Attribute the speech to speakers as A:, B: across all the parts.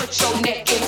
A: put your neck in.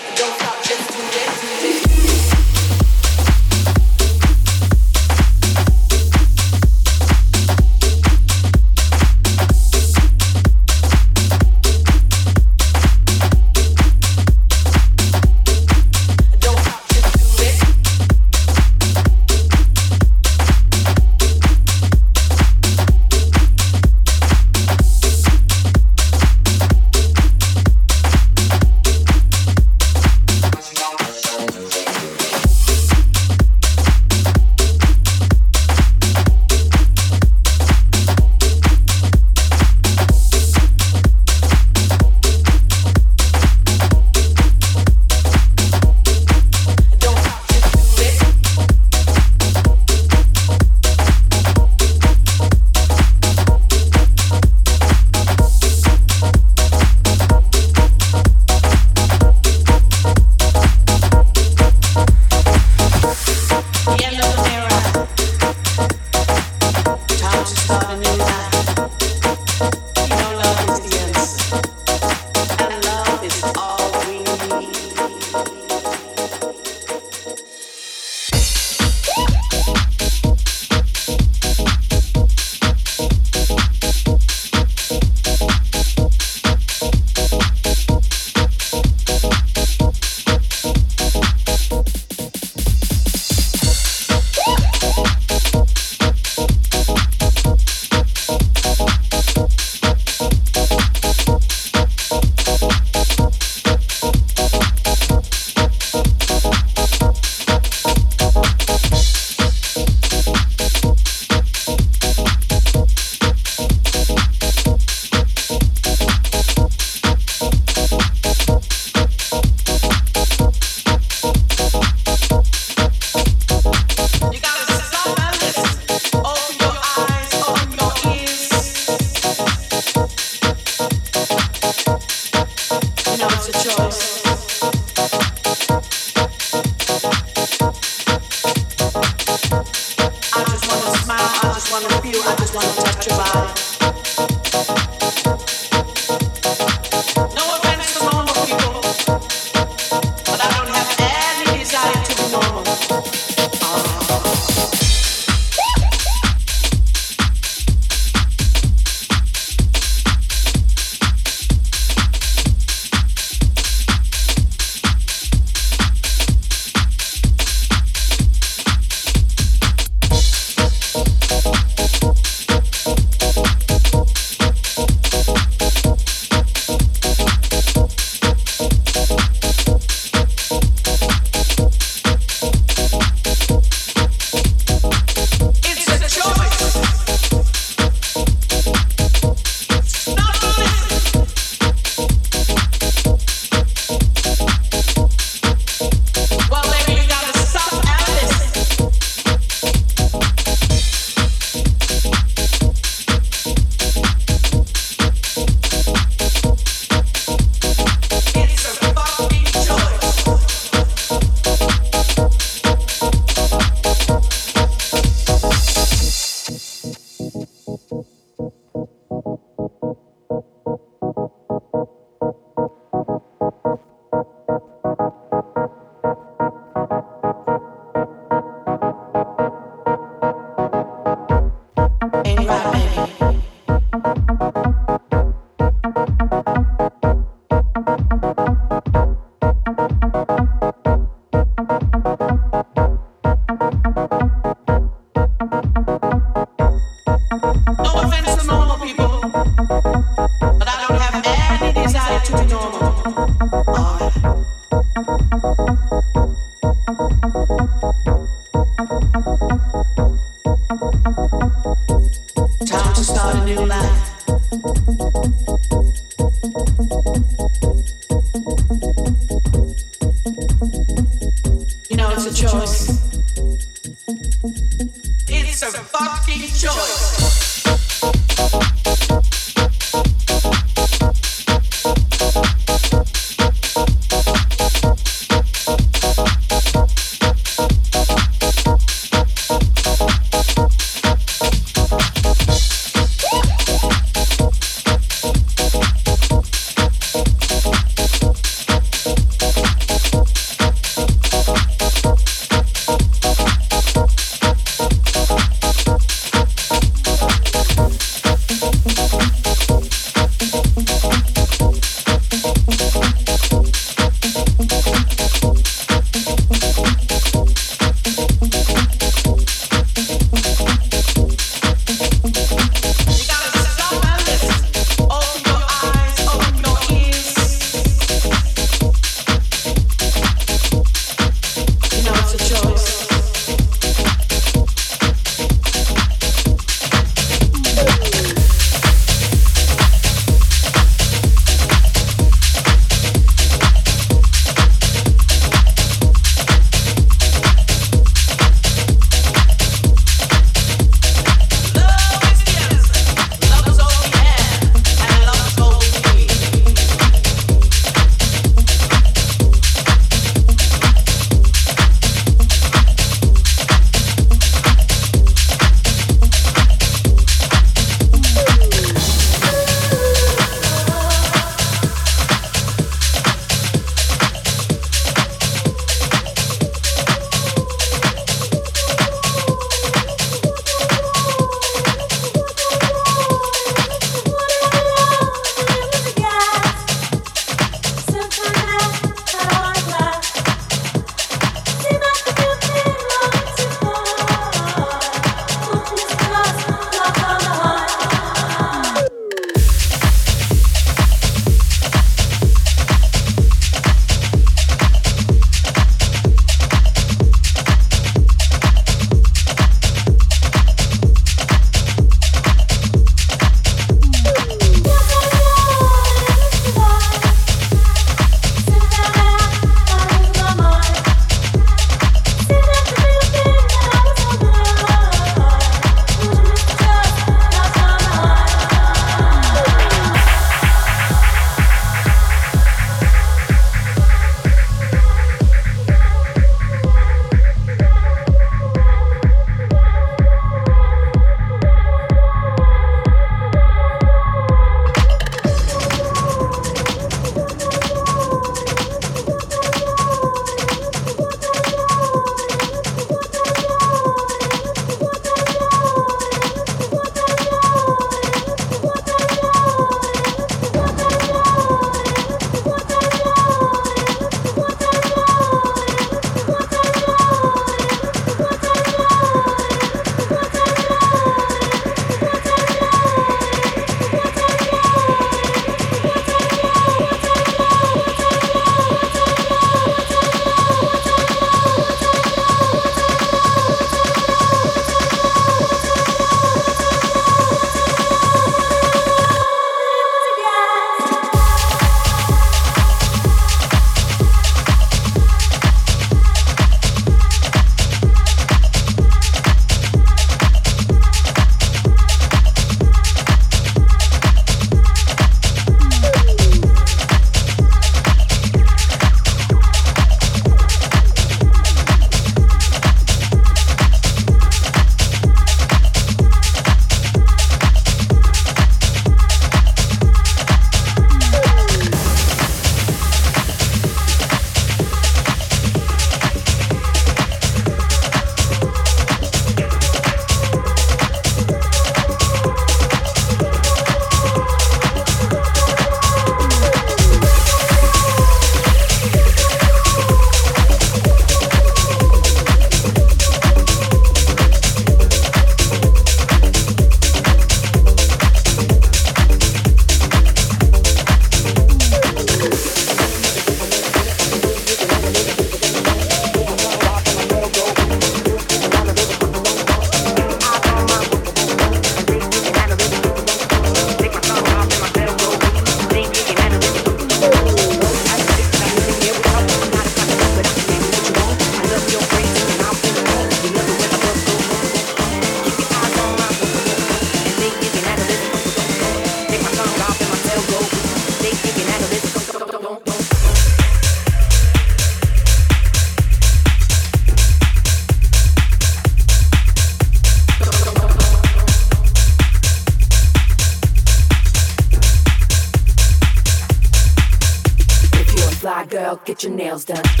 A: your nails done.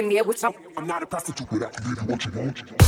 A: Listening me with some.
B: I'm not a prostitute, but I can give you what you want.